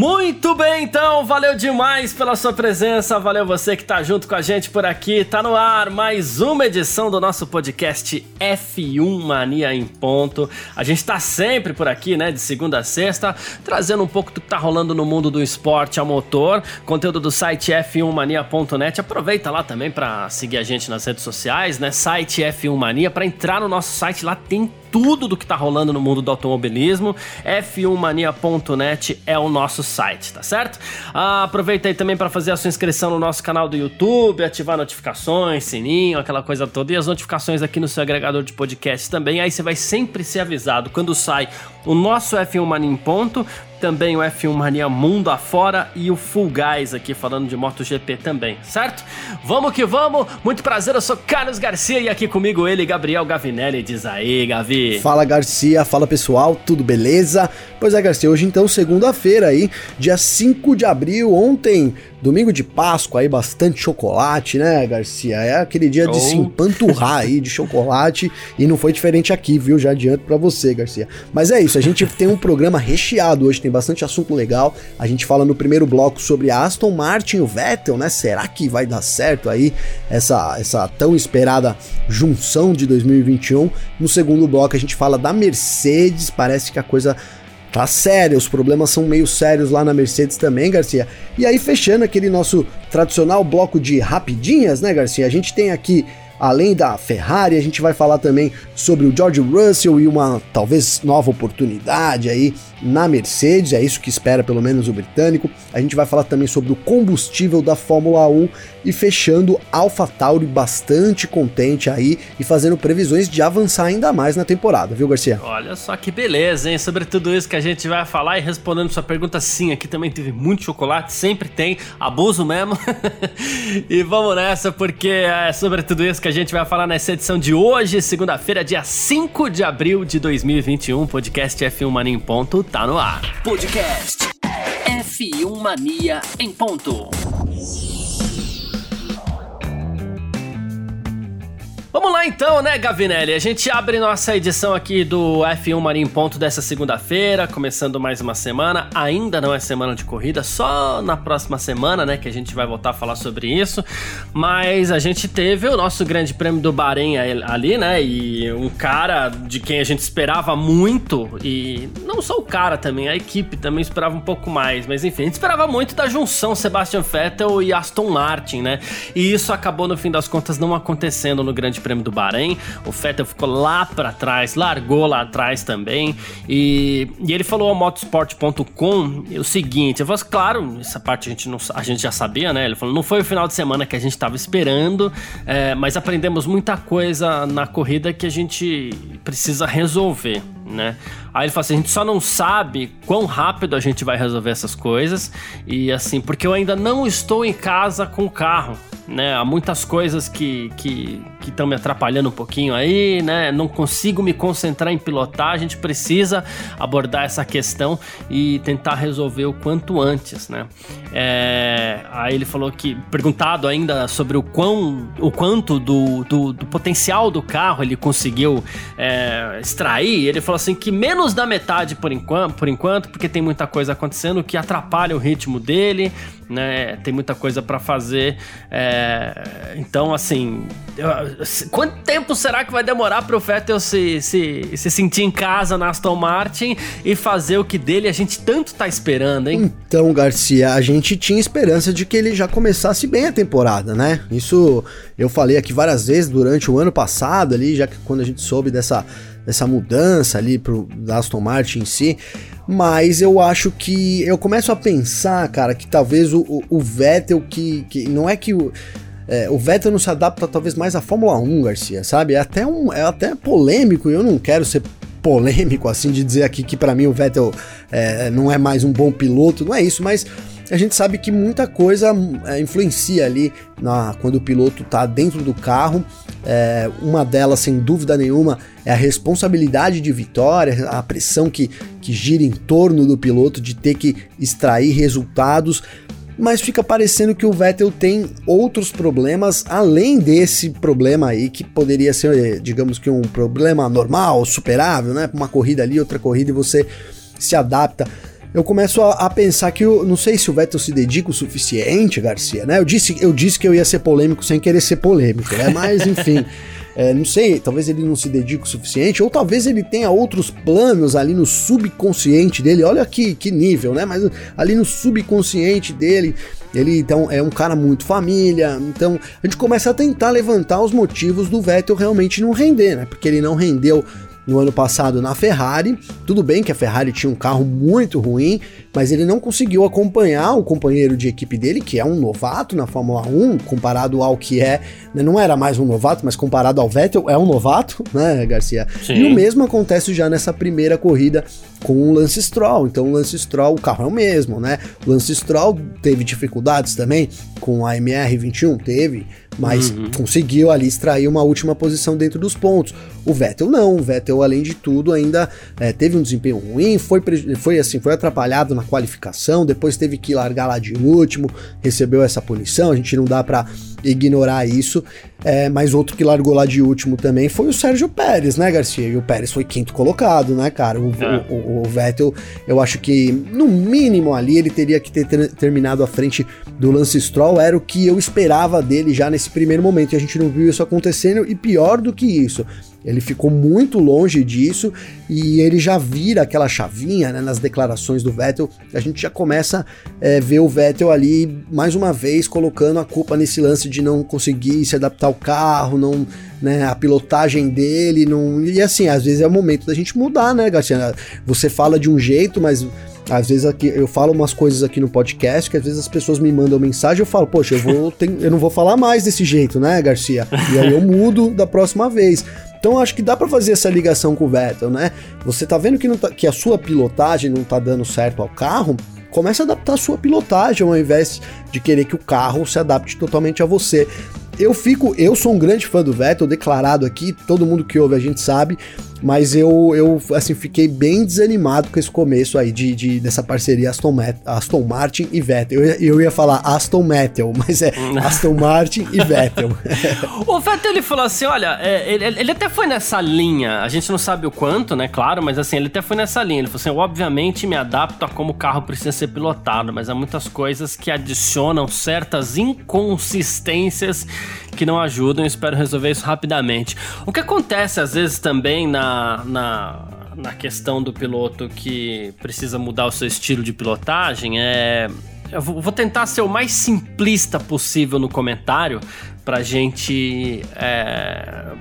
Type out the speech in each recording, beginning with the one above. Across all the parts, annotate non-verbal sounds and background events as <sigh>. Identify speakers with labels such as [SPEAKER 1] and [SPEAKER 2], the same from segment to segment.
[SPEAKER 1] Muito bem, então, valeu demais pela sua presença, valeu você que tá junto com a gente por aqui. Tá no ar mais uma edição do nosso podcast F1 Mania em Ponto. A gente tá sempre por aqui, né, de segunda a sexta, trazendo um pouco do que tá rolando no mundo do esporte a motor, conteúdo do site f1mania.net. Aproveita lá também para seguir a gente nas redes sociais, né, site F1 Mania, para entrar no nosso site, lá tem tudo do que tá rolando no mundo do automobilismo. f1mania.net é o nosso site, tá certo? Ah, aproveita aí também para fazer a sua inscrição no nosso canal do YouTube, ativar notificações, sininho, aquela coisa toda e as notificações aqui no seu agregador de podcast também. Aí você vai sempre ser avisado quando sai o nosso F1 Mania em ponto também o F1 Mania Mundo afora e o Full Guys aqui falando de MotoGP também, certo? Vamos que vamos, muito prazer, eu sou Carlos Garcia e aqui comigo ele, Gabriel Gavinelli, diz aí, Gavi.
[SPEAKER 2] Fala Garcia, fala pessoal, tudo beleza? Pois é, Garcia, hoje então, segunda-feira aí, dia 5 de abril, ontem Domingo de Páscoa aí, bastante chocolate, né, Garcia? É aquele dia oh. de se empanturrar aí de chocolate e não foi diferente aqui, viu? Já adianto para você, Garcia. Mas é isso, a gente tem um programa recheado hoje, tem bastante assunto legal. A gente fala no primeiro bloco sobre a Aston Martin e o Vettel, né? Será que vai dar certo aí essa, essa tão esperada junção de 2021? No segundo bloco a gente fala da Mercedes, parece que a coisa Tá sério, os problemas são meio sérios lá na Mercedes também, Garcia. E aí, fechando aquele nosso tradicional bloco de rapidinhas, né, Garcia? A gente tem aqui Além da Ferrari, a gente vai falar também sobre o George Russell e uma talvez nova oportunidade aí na Mercedes, é isso que espera pelo menos o britânico. A gente vai falar também sobre o combustível da Fórmula 1 e fechando AlphaTauri bastante contente aí e fazendo previsões de avançar ainda mais na temporada, viu, Garcia?
[SPEAKER 1] Olha só que beleza, hein? Sobre tudo isso que a gente vai falar e respondendo sua pergunta, sim, aqui também teve muito chocolate, sempre tem, abuso mesmo. <laughs> e vamos nessa, porque é sobre tudo isso que a gente vai falar nessa edição de hoje, segunda-feira, dia 5 de abril de 2021. Podcast F1 Mania em ponto tá no ar. Podcast F1 Mania em ponto. Vamos lá então, né, Gavinelli? A gente abre nossa edição aqui do F1 Marinho Ponto dessa segunda-feira, começando mais uma semana. Ainda não é semana de corrida, só na próxima semana, né, que a gente vai voltar a falar sobre isso. Mas a gente teve o nosso grande prêmio do Bahrein ali, né, e um cara de quem a gente esperava muito, e não só o cara também, a equipe também esperava um pouco mais, mas enfim, a gente esperava muito da junção Sebastian Vettel e Aston Martin, né, e isso acabou no fim das contas não acontecendo no grande Grande Prêmio do Bahrein. O Vettel ficou lá para trás, largou lá atrás também. E, e ele falou ao motorsport.com o seguinte: eu falei, claro, essa parte a gente, não, a gente já sabia, né? Ele falou, não foi o final de semana que a gente estava esperando, é, mas aprendemos muita coisa na corrida que a gente precisa resolver né? Aí ele fala assim: a gente só não sabe quão rápido a gente vai resolver essas coisas. E assim, porque eu ainda não estou em casa com o carro, né? Há muitas coisas que que estão me atrapalhando um pouquinho aí, né? Não consigo me concentrar em pilotar. A gente precisa abordar essa questão e tentar resolver o quanto antes, né? É, aí ele falou que, perguntado ainda sobre o quão, o quanto do, do, do potencial do carro ele conseguiu é, extrair, ele falou assim que menos da metade por enquanto, por enquanto, porque tem muita coisa acontecendo que atrapalha o ritmo dele, né? Tem muita coisa para fazer. É, então, assim, quanto tempo será que vai demorar para o Vettel se, se, se sentir em casa na Aston Martin e fazer o que dele a gente tanto tá esperando, hein?
[SPEAKER 2] Então, Garcia, a gente tinha esperança de que ele já começasse bem a temporada, né? Isso eu falei aqui várias vezes durante o ano passado ali, já que quando a gente soube dessa dessa mudança ali pro Aston Martin em si, mas eu acho que eu começo a pensar, cara, que talvez o, o, o Vettel que, que não é que o é, o Vettel não se adapta talvez mais à Fórmula 1, Garcia, sabe? É até um é até polêmico e eu não quero ser polêmico assim de dizer aqui que para mim o Vettel é, não é mais um bom piloto, não é isso, mas a gente sabe que muita coisa é, influencia ali na, quando o piloto está dentro do carro. É, uma delas, sem dúvida nenhuma, é a responsabilidade de vitória, a pressão que, que gira em torno do piloto de ter que extrair resultados mas fica parecendo que o Vettel tem outros problemas além desse problema aí que poderia ser, digamos que um problema normal, superável, né? Uma corrida ali, outra corrida e você se adapta. Eu começo a, a pensar que eu não sei se o Vettel se dedica o suficiente, Garcia, né? Eu disse, eu disse que eu ia ser polêmico sem querer ser polêmico, né? Mas enfim. <laughs> É, não sei, talvez ele não se dedique o suficiente, ou talvez ele tenha outros planos ali no subconsciente dele. Olha que, que nível, né? Mas ali no subconsciente dele, ele então é um cara muito família. Então a gente começa a tentar levantar os motivos do Vettel realmente não render, né? Porque ele não rendeu no ano passado na Ferrari. Tudo bem que a Ferrari tinha um carro muito ruim, mas ele não conseguiu acompanhar o companheiro de equipe dele, que é um novato na Fórmula 1, comparado ao que é. Né, não era mais um novato, mas comparado ao Vettel, é um novato, <laughs> né, Garcia? Sim. E o mesmo acontece já nessa primeira corrida com o Lance Stroll. Então o Lance Stroll, o carro é o mesmo, né? O Lance Stroll teve dificuldades também com a MR21, teve mas uhum. conseguiu ali extrair uma última posição dentro dos pontos. O Vettel não, o Vettel além de tudo ainda é, teve um desempenho ruim, foi, foi assim, foi atrapalhado na qualificação, depois teve que largar lá de último, recebeu essa punição, a gente não dá para ignorar isso. É, mas outro que largou lá de último também foi o Sérgio Pérez, né, Garcia? E o Pérez foi quinto colocado, né, cara? O, é. o, o, o Vettel, eu acho que no mínimo ali ele teria que ter ter terminado à frente do Lance Stroll, era o que eu esperava dele já nesse primeiro momento. E a gente não viu isso acontecendo, e pior do que isso, ele ficou muito longe disso e ele já vira aquela chavinha né, nas declarações do Vettel. A gente já começa a é, ver o Vettel ali mais uma vez colocando a culpa nesse lance de não conseguir se adaptar ao carro, não, né, a pilotagem dele, não. E assim, às vezes é o momento da gente mudar, né, Garcia? Você fala de um jeito, mas às vezes aqui eu falo umas coisas aqui no podcast que às vezes as pessoas me mandam mensagem eu falo, poxa, eu vou <laughs> eu não vou falar mais desse jeito, né, Garcia? E aí eu mudo da próxima vez. Então acho que dá para fazer essa ligação com o Vettel, né? Você tá vendo que, tá, que a sua pilotagem não tá dando certo ao carro? Comece a adaptar a sua pilotagem ao invés de querer que o carro se adapte totalmente a você. Eu fico, eu sou um grande fã do Vettel, declarado aqui, todo mundo que ouve a gente sabe, mas eu, eu assim, fiquei bem desanimado com esse começo aí de, de dessa parceria Aston, Aston Martin e Vettel. Eu, eu ia falar Aston Metal, <laughs> mas é Aston Martin e Vettel. <laughs>
[SPEAKER 1] o Vettel ele falou assim: olha, é, ele, ele, até foi nessa linha, a gente não sabe o quanto, né? Claro, mas assim, ele até foi nessa linha. Ele falou assim: obviamente me adapto a como o carro precisa ser pilotado, mas há muitas coisas que adicionam certas inconsistências que não ajudam. Espero resolver isso rapidamente. O que acontece às vezes também na, na, na questão do piloto que precisa mudar o seu estilo de pilotagem é. Eu vou tentar ser o mais simplista possível no comentário pra gente. É,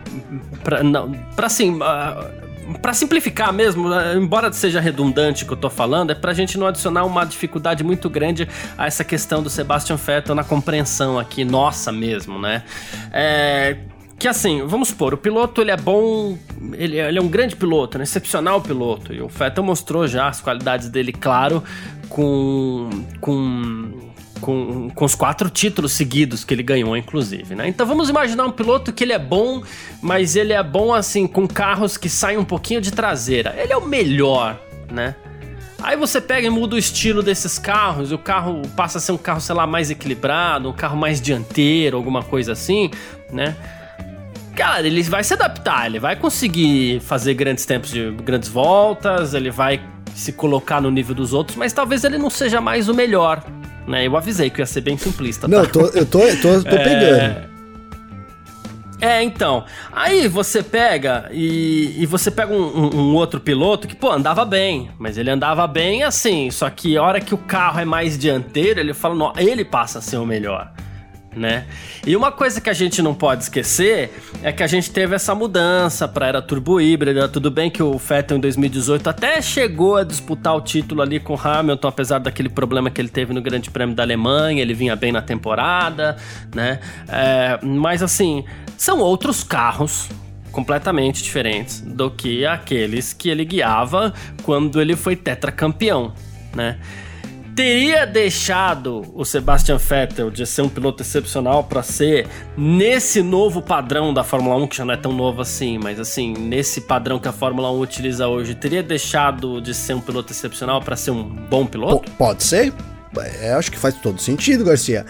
[SPEAKER 1] pra, não, pra assim. Uh, para simplificar mesmo, eh, embora seja redundante o que eu tô falando, é pra gente não adicionar uma dificuldade muito grande a essa questão do Sebastian Vettel na compreensão aqui, nossa mesmo, né? É, que assim, vamos supor, o piloto ele é bom, ele, ele, é um grande piloto, um excepcional piloto, e o Vettel mostrou já as qualidades dele, claro, com, com com, com os quatro títulos seguidos que ele ganhou, inclusive, né? Então vamos imaginar um piloto que ele é bom, mas ele é bom assim com carros que saem um pouquinho de traseira. Ele é o melhor, né? Aí você pega e muda o estilo desses carros, o carro passa a ser um carro, sei lá, mais equilibrado, um carro mais dianteiro, alguma coisa assim, né? Cara, ele vai se adaptar, ele vai conseguir fazer grandes tempos de grandes voltas, ele vai se colocar no nível dos outros, mas talvez ele não seja mais o melhor, né? Eu avisei que ia ser bem simplista.
[SPEAKER 2] Não, tá? tô, eu tô, eu tô, tô é... pegando.
[SPEAKER 1] É, então. Aí você pega e, e você pega um, um, um, outro piloto que, pô, andava bem. Mas ele andava bem assim. Só que a hora que o carro é mais dianteiro, ele fala, não, ele passa a ser o melhor né? E uma coisa que a gente não pode esquecer é que a gente teve essa mudança para era turbo híbrida. Tudo bem que o Vettel em 2018 até chegou a disputar o título ali com Hamilton, apesar daquele problema que ele teve no Grande Prêmio da Alemanha, ele vinha bem na temporada, né? É, mas assim, são outros carros completamente diferentes do que aqueles que ele guiava quando ele foi tetracampeão, né? Teria deixado o Sebastian Vettel de ser um piloto excepcional para ser nesse novo padrão da Fórmula 1, que já não é tão novo assim, mas assim, nesse padrão que a Fórmula 1 utiliza hoje, teria deixado de ser um piloto excepcional para ser um bom piloto?
[SPEAKER 2] P pode ser. É, acho que faz todo sentido, Garcia.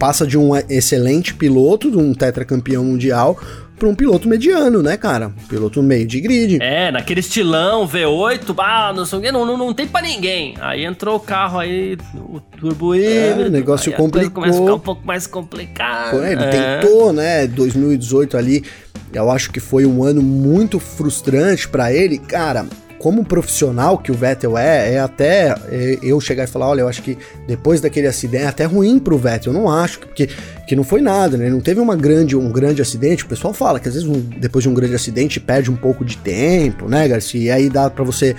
[SPEAKER 2] Passa de um excelente piloto, de um tetracampeão mundial, para um piloto mediano, né, cara? Um piloto meio de grid.
[SPEAKER 1] É, naquele estilão V8, bah, não sei o que, não, não, não tem para ninguém. Aí entrou o carro aí, o turbo
[SPEAKER 2] é, o negócio complicou.
[SPEAKER 1] começa a ficar um pouco mais complicado.
[SPEAKER 2] Pô, ele é. tentou, né, 2018 ali, eu acho que foi um ano muito frustrante para ele. Cara, como profissional que o Vettel é, é até é, eu chegar e falar, olha, eu acho que depois daquele acidente é até ruim pro Vettel, eu não acho, porque que não foi nada, né? Não teve uma grande, um grande acidente. O pessoal fala que às vezes um, depois de um grande acidente perde um pouco de tempo, né, Garcia? E aí dá para você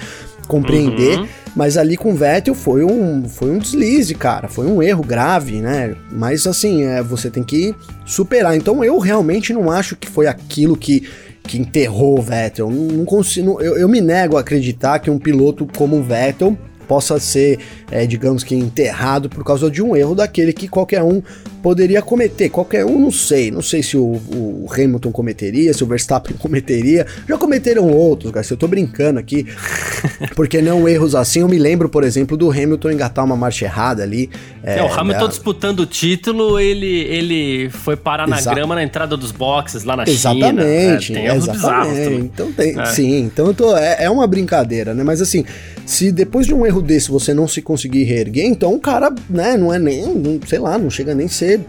[SPEAKER 2] compreender. Uhum. Mas ali com o Vettel foi um, foi um deslize, cara. Foi um erro grave, né? Mas assim, é, você tem que superar. Então eu realmente não acho que foi aquilo que que enterrou o Vettel. Não, não consigo, eu, eu me nego a acreditar que um piloto como o Vettel possa ser, é, digamos que, enterrado por causa de um erro daquele que qualquer um poderia cometer. Qualquer um, não sei. Não sei se o, o Hamilton cometeria, se o Verstappen <laughs> cometeria. Já cometeram outros, Garcia. Eu tô brincando aqui. <laughs> Porque não erros assim. Eu me lembro, por exemplo, do Hamilton engatar uma marcha errada ali.
[SPEAKER 1] É, é o Hamilton disputando o título, ele, ele foi parar na grama na entrada dos boxes lá na
[SPEAKER 2] exatamente,
[SPEAKER 1] China.
[SPEAKER 2] É, tem exatamente. Então tem, é. sim. Então eu tô, é, é uma brincadeira, né? Mas assim, se depois de um erro desse você não se conseguir reerguer, então o cara, né, não é nem, não, sei lá, não chega nem a ser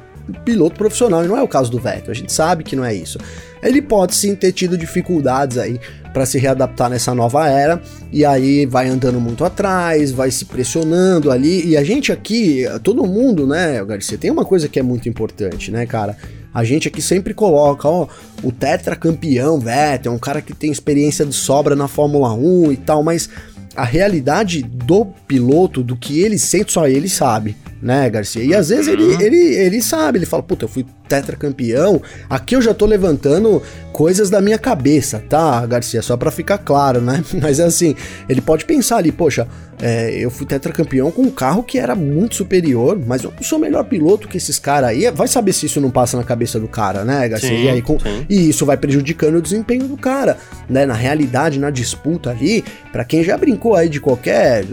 [SPEAKER 2] piloto profissional, e não é o caso do Vettel, a gente sabe que não é isso. Ele pode sim ter tido dificuldades aí para se readaptar nessa nova era, e aí vai andando muito atrás, vai se pressionando ali, e a gente aqui, todo mundo, né, Garcia, tem uma coisa que é muito importante, né, cara? A gente aqui sempre coloca, ó, o tetracampeão Vettel, um cara que tem experiência de sobra na Fórmula 1 e tal, mas a realidade do piloto, do que ele sente, só ele sabe né, Garcia? E às vezes ele, uhum. ele, ele sabe, ele fala, puta, eu fui tetracampeão, aqui eu já tô levantando coisas da minha cabeça, tá, Garcia? Só para ficar claro, né? <laughs> Mas é assim, ele pode pensar ali, poxa, é, eu fui tetracampeão com um carro que era muito superior, mas eu sou melhor piloto que esses caras aí. Vai saber se isso não passa na cabeça do cara, né, Garcia? Sim, e, aí, com, e isso vai prejudicando o desempenho do cara, né? Na realidade, na disputa ali, para quem já brincou aí de qualquer,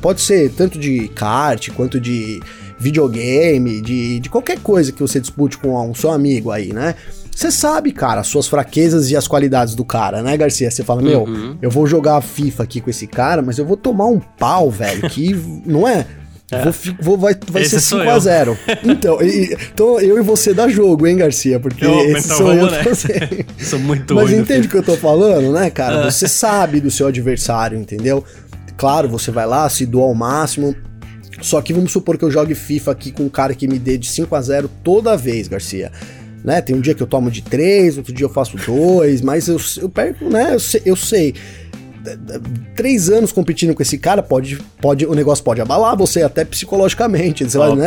[SPEAKER 2] pode ser tanto de kart quanto de videogame, de, de qualquer coisa que você dispute com um seu amigo aí, né? Você sabe, cara, as suas fraquezas e as qualidades do cara, né, Garcia? Você fala, meu, uhum. eu vou jogar FIFA aqui com esse cara, mas eu vou tomar um pau, velho, que <laughs> não é? É. Vou, vou, vai vai ser 5x0. Então, e, então, eu e você dá jogo, hein, Garcia? Porque eu, esse então sou eu né? <laughs>
[SPEAKER 1] Sou muito
[SPEAKER 2] Mas entende o que eu tô falando, né, cara? É. Você sabe do seu adversário, entendeu? Claro, você vai lá, se doa ao máximo, só que vamos supor que eu jogue FIFA aqui com um cara que me dê de 5 a 0 toda vez, Garcia. Né? Tem um dia que eu tomo de 3, outro dia eu faço 2, mas eu, eu perco, né? Eu sei, eu sei três anos competindo com esse cara, pode, pode, o negócio pode abalar você até psicologicamente. Você vai, né,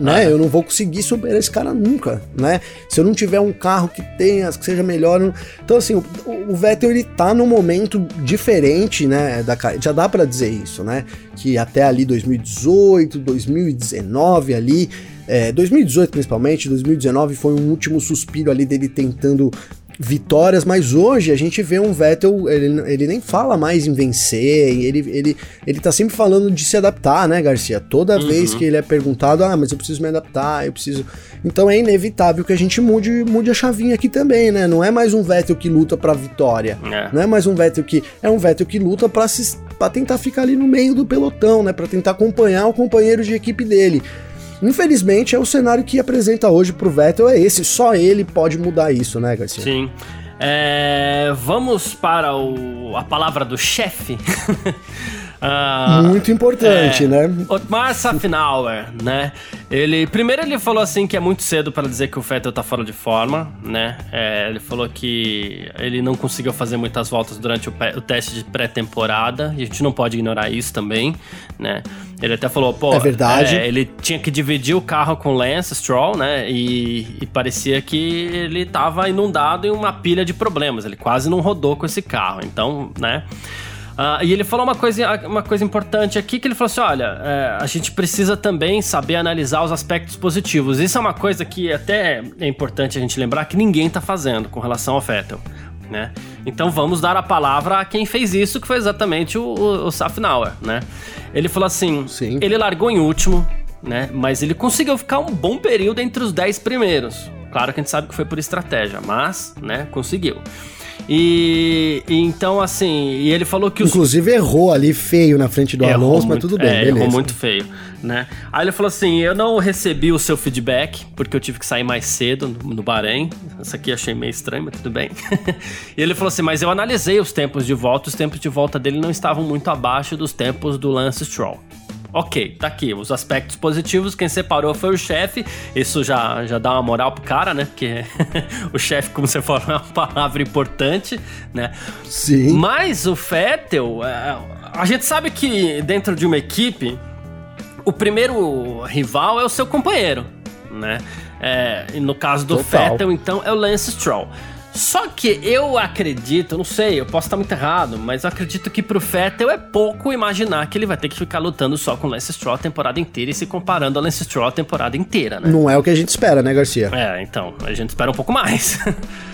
[SPEAKER 2] né, Eu não vou conseguir superar esse cara nunca, né? Se eu não tiver um carro que tenha, que seja melhor. Então, assim, o, o, Vettel ele tá num momento diferente, né? Da, já dá para dizer isso, né? Que até ali 2018, 2019 ali. É, 2018 principalmente, 2019 foi um último suspiro ali dele tentando vitórias, mas hoje a gente vê um Vettel, ele, ele nem fala mais em vencer, ele, ele, ele tá sempre falando de se adaptar, né, Garcia? Toda uhum. vez que ele é perguntado, ah, mas eu preciso me adaptar, eu preciso. Então é inevitável que a gente mude, mude a chavinha aqui também, né? Não é mais um Vettel que luta pra vitória, é. não é mais um Vettel que. É um Vettel que luta pra, se, pra tentar ficar ali no meio do pelotão, né? Pra tentar acompanhar o companheiro de equipe dele. Infelizmente, é o cenário que apresenta hoje pro Vettel, é esse. Só ele pode mudar isso, né, Garcia?
[SPEAKER 1] Sim. É, vamos para o, a palavra do chefe. <laughs>
[SPEAKER 2] Uh, Muito importante, é, né?
[SPEAKER 1] Otmar Safnauer, né? Ele primeiro ele falou assim que é muito cedo para dizer que o Vettel tá fora de forma, né? É, ele falou que ele não conseguiu fazer muitas voltas durante o, o teste de pré-temporada e a gente não pode ignorar isso também, né? Ele até falou, pô,
[SPEAKER 2] é verdade.
[SPEAKER 1] É, ele tinha que dividir o carro com Lance Stroll, né? E, e parecia que ele tava inundado em uma pilha de problemas. Ele quase não rodou com esse carro, então, né? Uh, e ele falou uma coisa, uma coisa importante aqui, que ele falou assim, olha, é, a gente precisa também saber analisar os aspectos positivos. Isso é uma coisa que até é importante a gente lembrar que ninguém tá fazendo com relação ao Vettel, né? Então vamos dar a palavra a quem fez isso, que foi exatamente o, o, o Safnauer, né? Ele falou assim, Sim. ele largou em último, né? Mas ele conseguiu ficar um bom período entre os 10 primeiros. Claro que a gente sabe que foi por estratégia, mas, né, conseguiu. E, e, então, assim, e ele falou que
[SPEAKER 2] os... Inclusive errou ali feio na frente do errou Alonso, muito, mas tudo bem, é,
[SPEAKER 1] beleza. Errou muito feio, né? Aí ele falou assim, eu não recebi o seu feedback, porque eu tive que sair mais cedo no, no Bahrein. Isso aqui achei meio estranho, mas tudo bem. <laughs> e ele falou assim, mas eu analisei os tempos de volta, os tempos de volta dele não estavam muito abaixo dos tempos do Lance Stroll. Ok, tá aqui. Os aspectos positivos, quem separou foi o chefe. Isso já, já dá uma moral pro cara, né? Porque <laughs> o chefe, como você falou, é uma palavra importante, né?
[SPEAKER 2] Sim.
[SPEAKER 1] Mas o Fettel, é, a gente sabe que dentro de uma equipe, o primeiro rival é o seu companheiro, né? É, no caso do Total. Fettel, então, é o Lance Stroll. Só que eu acredito, não sei, eu posso estar muito errado, mas eu acredito que pro Vettel é pouco imaginar que ele vai ter que ficar lutando só com o Lance Stroll a temporada inteira e se comparando ao Lance Stroll a temporada inteira, né?
[SPEAKER 2] Não é o que a gente espera, né, Garcia?
[SPEAKER 1] É, então, a gente espera um pouco mais.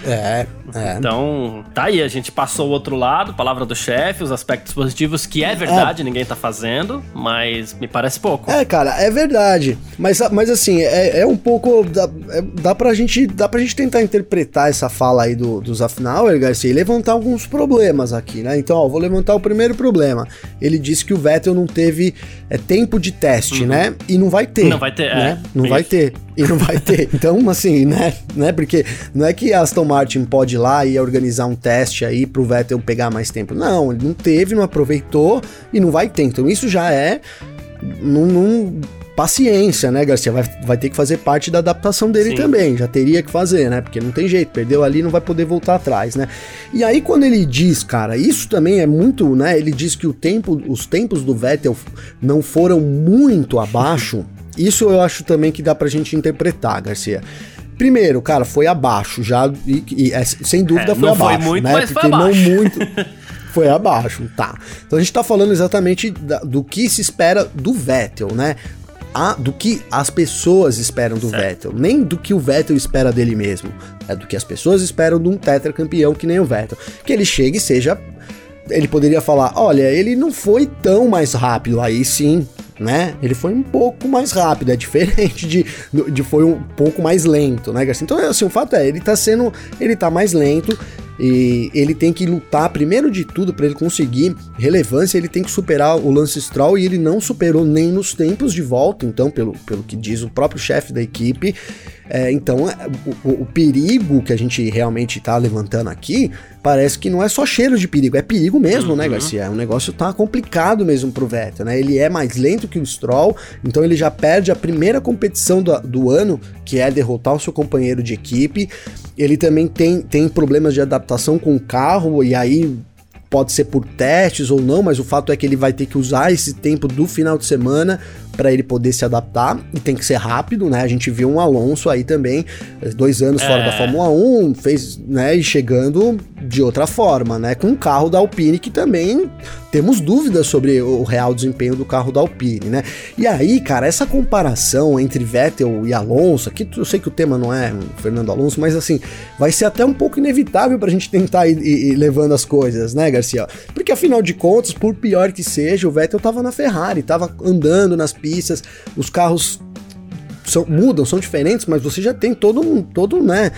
[SPEAKER 2] É, é.
[SPEAKER 1] Então, tá aí, a gente passou o outro lado, palavra do chefe, os aspectos positivos, que é verdade, é. ninguém tá fazendo, mas me parece pouco.
[SPEAKER 2] É, cara, é verdade. Mas, mas assim, é, é um pouco. Dá, é, dá, pra gente, dá pra gente tentar interpretar essa fala aí aí do, do Zafnauer, Garcia, e levantar alguns problemas aqui, né? Então, ó, vou levantar o primeiro problema. Ele disse que o Vettel não teve é, tempo de teste, uhum. né? E não vai ter.
[SPEAKER 1] Não vai ter,
[SPEAKER 2] né? É, não vai ter. E não vai ter. <laughs> Então, assim, né? né? Porque não é que a Aston Martin pode ir lá e organizar um teste aí pro Vettel pegar mais tempo. Não, ele não teve, não aproveitou e não vai ter. Então, isso já é. Não, não paciência, né, Garcia? Vai, vai ter que fazer parte da adaptação dele Sim. também. Já teria que fazer, né? Porque não tem jeito, perdeu ali, não vai poder voltar atrás, né? E aí, quando ele diz, cara, isso também é muito, né? Ele diz que o tempo, os tempos do Vettel não foram muito abaixo. <laughs> Isso eu acho também que dá pra gente interpretar, Garcia. Primeiro, cara, foi abaixo, já, e, e é, sem dúvida é, foi abaixo. Foi muito, né? mas Porque foi abaixo. não muito. <laughs> foi abaixo, tá. Então a gente tá falando exatamente da, do que se espera do Vettel, né? A, do que as pessoas esperam do certo. Vettel, nem do que o Vettel espera dele mesmo. É do que as pessoas esperam de um tetracampeão que nem o Vettel. Que ele chegue e seja. Ele poderia falar: olha, ele não foi tão mais rápido, aí sim, né? Ele foi um pouco mais rápido, é diferente de, de foi um pouco mais lento, né, Garcia? Então, assim, o fato é, ele tá sendo, ele tá mais lento, e ele tem que lutar, primeiro de tudo, para ele conseguir relevância, ele tem que superar o Lance Stroll e ele não superou nem nos tempos de volta, então, pelo, pelo que diz o próprio chefe da equipe. É, então, é, o, o, perigo que a gente realmente está levantando aqui parece que não é só cheiro de perigo, é perigo mesmo, né, uhum. né, Garcia? O negócio tá complicado mesmo pro Vettel, né? Ele é mais lento que o Stroll, então ele já perde a primeira competição do, do ano, que é derrotar o seu companheiro de equipe. Ele também tem, tem problemas de adaptação com o carro, e aí pode ser por testes ou não, mas o fato é que ele vai ter que usar esse tempo do final de semana para ele poder se adaptar e tem que ser rápido, né? A gente viu um Alonso aí também, dois anos é. fora da Fórmula 1, fez, né? E chegando de outra forma, né? Com um carro da Alpine que também temos dúvidas sobre o real desempenho do carro da Alpine, né? E aí, cara, essa comparação entre Vettel e Alonso, aqui eu sei que o tema não é Fernando Alonso, mas assim, vai ser até um pouco inevitável pra gente tentar ir, ir, ir levando as coisas, né, Garcia? Porque afinal de contas, por pior que seja, o Vettel tava na Ferrari, tava andando nas pistas, os carros são, mudam, são diferentes, mas você já tem todo um, todo, né,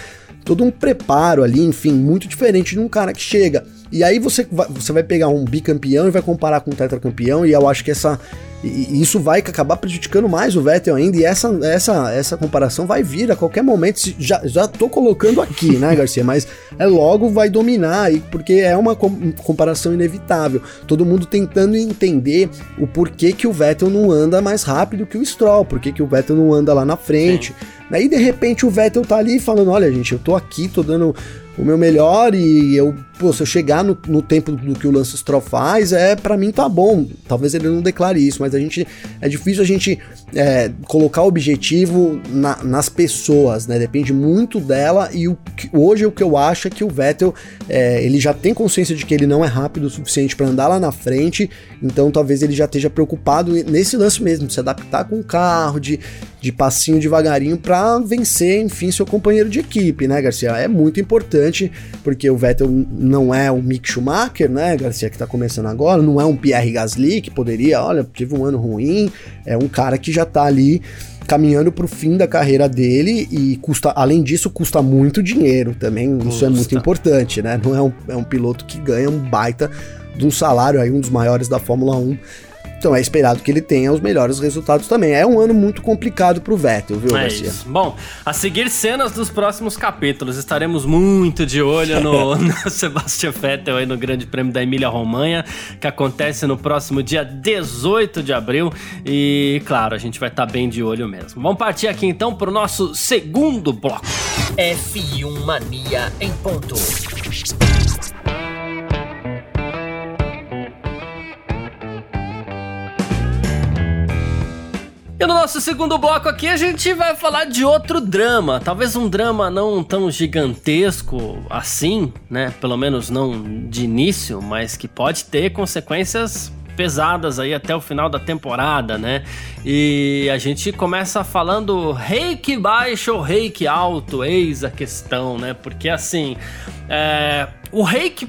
[SPEAKER 2] todo um preparo ali, enfim, muito diferente de um cara que chega. E aí você vai, você vai pegar um bicampeão e vai comparar com um tetracampeão, e eu acho que essa e isso vai acabar prejudicando mais o Vettel ainda, e essa, essa, essa comparação vai vir a qualquer momento. Já, já tô colocando aqui, né, <laughs> Garcia? Mas é logo vai dominar, porque é uma comparação inevitável. Todo mundo tentando entender o porquê que o Vettel não anda mais rápido que o Stroll, porquê que o Vettel não anda lá na frente. Aí de repente o Vettel tá ali falando: olha, gente, eu tô aqui, tô dando o meu melhor e eu, pô, se eu chegar no, no tempo do que o Lance Stroll faz, é para mim tá bom. Talvez ele não declare isso, mas a gente é difícil a gente é, colocar objetivo na, nas pessoas, né? Depende muito dela e o, hoje o que eu acho é que o Vettel é, ele já tem consciência de que ele não é rápido o suficiente para andar lá na frente, então talvez ele já esteja preocupado nesse lance mesmo, de se adaptar com o carro, de, de passinho devagarinho para vencer, enfim, seu companheiro de equipe, né, Garcia? É muito importante, porque o Vettel não é o Mick Schumacher, né, Garcia, que tá começando agora, não é um Pierre Gasly, que poderia, olha, tive um ano ruim, é um cara que já tá ali caminhando para o fim da carreira dele e custa, além disso, custa muito dinheiro também. Custa. Isso é muito importante, né? Não é um, é um piloto que ganha um baita de um salário aí, um dos maiores da Fórmula 1. Então é esperado que ele tenha os melhores resultados também. É um ano muito complicado pro Vettel, viu, é Garcia? Isso.
[SPEAKER 1] Bom, a seguir cenas dos próximos capítulos. Estaremos muito de olho no, <laughs> no Sebastian Vettel aí no Grande Prêmio da Emília Romanha, que acontece no próximo dia 18 de abril. E, claro, a gente vai estar tá bem de olho mesmo. Vamos partir aqui então pro nosso segundo bloco.
[SPEAKER 3] F1 Mania em ponto.
[SPEAKER 1] E no nosso segundo bloco aqui a gente vai falar de outro drama, talvez um drama não tão gigantesco assim, né? Pelo menos não de início, mas que pode ter consequências pesadas aí até o final da temporada, né? E a gente começa falando reiki baixo ou reiki alto, eis a questão, né? Porque assim, é, o reiki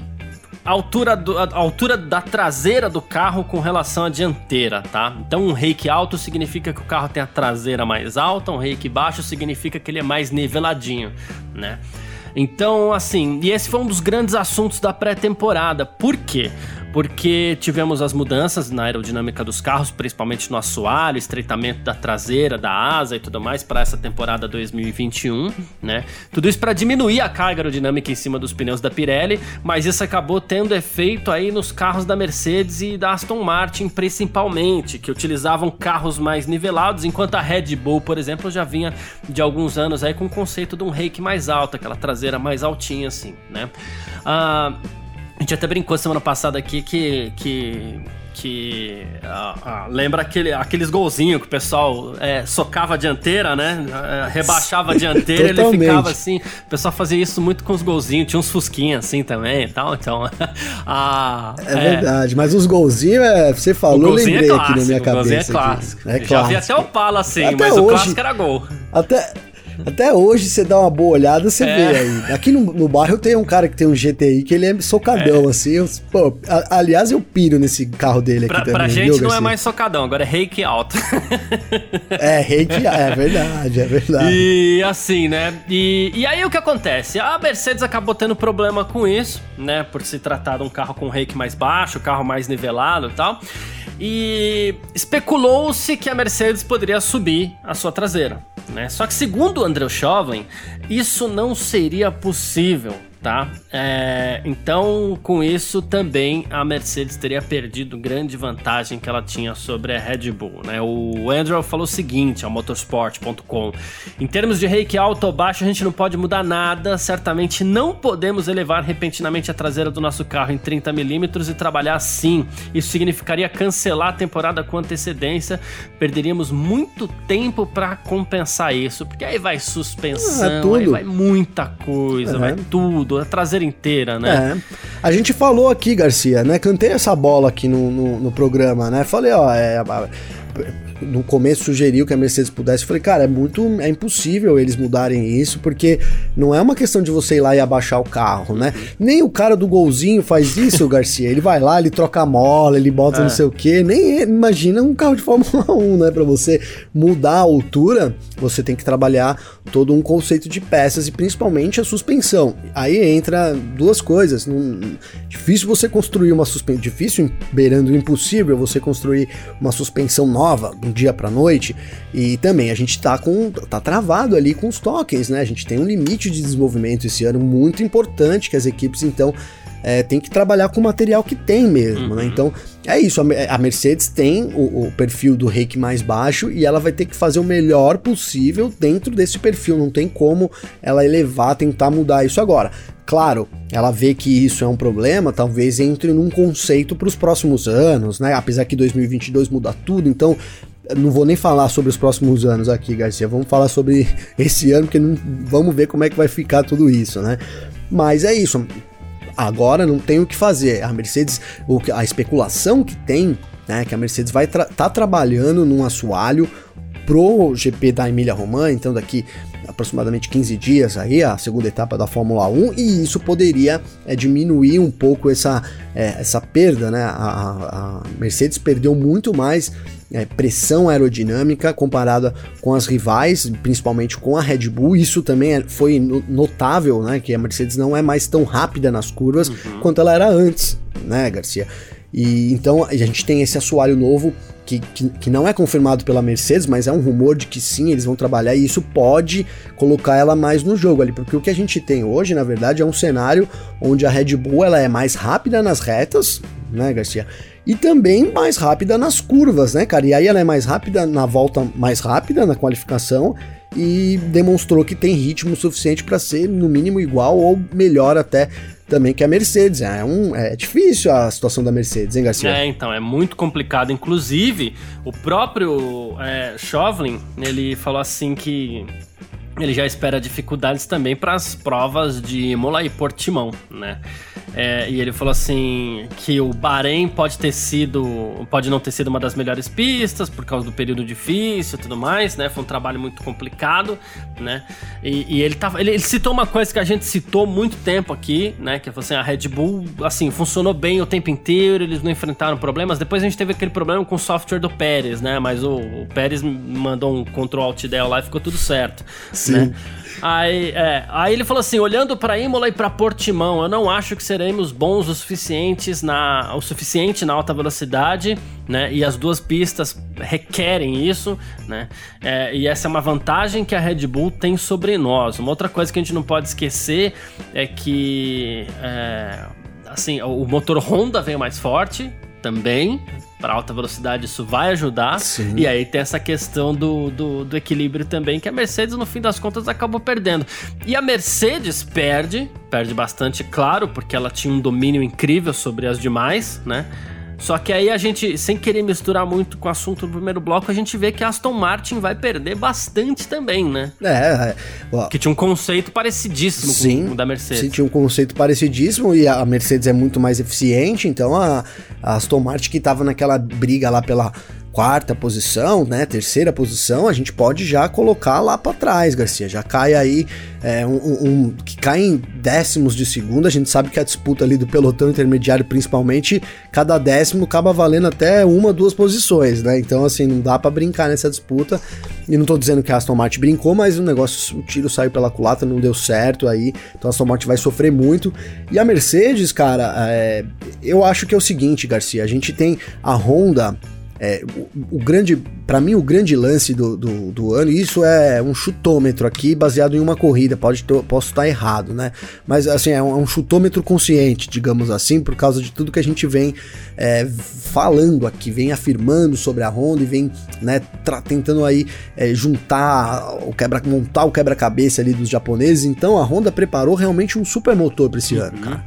[SPEAKER 1] altura, do, a altura da traseira do carro com relação à dianteira, tá? Então um reiki alto significa que o carro tem a traseira mais alta, um reiki baixo significa que ele é mais niveladinho, né? Então, assim, e esse foi um dos grandes assuntos da pré-temporada. Por quê? Porque tivemos as mudanças na aerodinâmica dos carros, principalmente no assoalho, estreitamento da traseira, da asa e tudo mais para essa temporada 2021, né? Tudo isso para diminuir a carga aerodinâmica em cima dos pneus da Pirelli, mas isso acabou tendo efeito aí nos carros da Mercedes e da Aston Martin principalmente, que utilizavam carros mais nivelados, enquanto a Red Bull, por exemplo, já vinha de alguns anos aí com o conceito de um rake mais alto, aquela traseira mais altinha assim, né? Ah, a gente até brincou semana passada aqui que. que que ah, ah, lembra aquele, aqueles golzinhos que o pessoal é, socava a dianteira, né? É, rebaixava a dianteira ele ficava assim. O pessoal fazia isso muito com os golzinhos, tinha uns fusquinhos assim também e tal. Então. <laughs>
[SPEAKER 2] a, é, é, verdade, mas os golzinhos, é, você falou, eu lembrei clássico, aqui na minha cabeça. O golzinho é
[SPEAKER 1] clássico. É Já vi até o pala assim, até mas hoje, o clássico era gol.
[SPEAKER 2] Até. Até hoje, você dá uma boa olhada, você é. vê aí. Aqui no, no bairro tem um cara que tem um GTI que ele é socadão, é. assim. Eu, pô, a, aliás, eu piro nesse carro dele aqui
[SPEAKER 1] pra,
[SPEAKER 2] também.
[SPEAKER 1] Pra gente viu, não Garcia? é mais socadão, agora é reiki alto. <laughs>
[SPEAKER 2] é, reiki, é verdade, é verdade.
[SPEAKER 1] E assim, né? E, e aí o que acontece? A Mercedes acabou tendo problema com isso, né? Por se tratar de um carro com reiki mais baixo, carro mais nivelado e tal. E especulou-se que a Mercedes poderia subir a sua traseira. Né? Só que, segundo o André Chauvin, isso não seria possível tá? É, então, com isso também a Mercedes teria perdido grande vantagem que ela tinha sobre a Red Bull, né? O Andrew falou o seguinte ao motorsport.com: em termos de reiki alto ou baixo, a gente não pode mudar nada. Certamente não podemos elevar repentinamente a traseira do nosso carro em 30 milímetros e trabalhar assim. Isso significaria cancelar a temporada com antecedência. Perderíamos muito tempo para compensar isso, porque aí vai suspensão, ah, aí vai muita coisa, vai tudo a traseira inteira, né?
[SPEAKER 2] É. A gente falou aqui, Garcia, né? Cantei essa bola aqui no, no, no programa, né? Falei, ó, é, no começo sugeriu que a Mercedes pudesse. Eu falei, cara, é muito. É impossível eles mudarem isso, porque não é uma questão de você ir lá e abaixar o carro, né? Nem o cara do golzinho faz isso, Garcia. Ele vai lá, ele troca a mola, ele bota é. não sei o quê. Nem imagina um carro de Fórmula 1, <laughs> né? Pra você mudar a altura, você tem que trabalhar todo um conceito de peças e principalmente a suspensão. Aí entra duas coisas. Não, difícil você construir uma suspensão. Difícil, beirando impossível, você construir uma suspensão nova do dia para noite. E também a gente tá com tá travado ali com os tokens, né? A gente tem um limite de desenvolvimento esse ano muito importante que as equipes então é, tem que trabalhar com o material que tem mesmo, né? uhum. né? Então é isso, a Mercedes tem o, o, perfil do rake mais baixo e ela vai ter que fazer o melhor possível dentro desse perfil, não tem como ela elevar, tentar mudar isso agora. Claro, ela vê que isso é um problema, talvez entre num conceito para os próximos anos, né? Apesar que 2022 muda tudo, então não vou nem falar sobre os próximos anos aqui, Garcia. Vamos falar sobre <laughs> esse ano, porque não, vamos ver como é que vai ficar tudo isso, né? Mas é isso. Agora não tem o que fazer. A Mercedes, a especulação que tem, né, que a Mercedes vai tra tá trabalhando num assoalho pro GP da Emília Romagna, então daqui aproximadamente 15 dias aí, a segunda etapa da Fórmula 1, e isso poderia é, diminuir um pouco essa, é, essa perda, né? A, a Mercedes perdeu muito mais é, pressão aerodinâmica comparada com as rivais, principalmente com a Red Bull. Isso também é, foi notável, né? Que a Mercedes não é mais tão rápida nas curvas uhum. quanto ela era antes, né, Garcia? E então a gente tem esse assoalho novo que, que, que, não é confirmado pela Mercedes, mas é um rumor de que sim, eles vão trabalhar e isso pode colocar ela mais no jogo ali, porque o que a gente tem hoje, na verdade, é um cenário onde a Red Bull ela é mais rápida nas retas, né, Garcia? E também mais rápida nas curvas, né, cara? E aí ela é mais rápida na volta mais rápida na qualificação e demonstrou que tem ritmo suficiente para ser no mínimo igual ou melhor até também que a Mercedes. É, um, é difícil a situação da Mercedes, hein, Garcia?
[SPEAKER 1] É, então, é muito complicado. Inclusive, o próprio é, Chauvelin, ele falou assim que ele já espera dificuldades também para as provas de Imola e Portimão, né? É, e ele falou assim que o Bahrein pode ter sido, pode não ter sido uma das melhores pistas por causa do período difícil e tudo mais, né? Foi um trabalho muito complicado, né? E, e ele, tava, ele, ele, citou uma coisa que a gente citou muito tempo aqui, né? Que foi assim, a Red Bull, assim, funcionou bem o tempo inteiro, eles não enfrentaram problemas. Depois a gente teve aquele problema com o software do Pérez, né? Mas o, o Pérez mandou um Ctrl Alt Del lá e ficou tudo certo. Sim. Né? Aí, é, aí ele falou assim: olhando para Imola e para Portimão, eu não acho que seremos bons o suficientes na o suficiente na alta velocidade, né? E as duas pistas requerem isso, né? É, e essa é uma vantagem que a Red Bull tem sobre nós. Uma outra coisa que a gente não pode esquecer é que é, assim o motor Honda veio mais forte também, para alta velocidade isso vai ajudar. Sim. E aí tem essa questão do, do, do, equilíbrio também, que a Mercedes, no fim das contas, acabou perdendo. E a Mercedes perde, perde bastante, claro, porque ela tinha um domínio incrível sobre as demais, né? Só que aí a gente, sem querer misturar muito com o assunto do primeiro bloco, a gente vê que a Aston Martin vai perder bastante também, né? É, é que tinha um conceito parecidíssimo sim, com o da Mercedes.
[SPEAKER 2] Sim, tinha um conceito parecidíssimo e a Mercedes é muito mais eficiente, então a, a Aston Martin que tava naquela briga lá pela quarta posição, né, terceira posição, a gente pode já colocar lá para trás, Garcia. Já cai aí é, um, um, que cai em décimos de segundo. A gente sabe que a disputa ali do pelotão intermediário, principalmente, cada décimo acaba valendo até uma, duas posições, né? Então, assim, não dá para brincar nessa disputa. E não tô dizendo que a Aston Martin brincou, mas o negócio, o tiro saiu pela culata, não deu certo aí. Então a Aston Martin vai sofrer muito. E a Mercedes, cara, é, eu acho que é o seguinte, Garcia, a gente tem a Honda é, o, o, grande, para mim, o grande lance do, do, do, ano, isso é um chutômetro aqui baseado em uma corrida, pode ter, posso estar errado, né? Mas assim, é um, é um, chutômetro consciente, digamos assim, por causa de tudo que a gente vem é, falando aqui, vem afirmando sobre a Honda e vem né, tentando aí é, juntar o quebra, montar o quebra-cabeça ali dos japoneses. Então a Honda preparou realmente um super motor para esse uhum. ano, cara.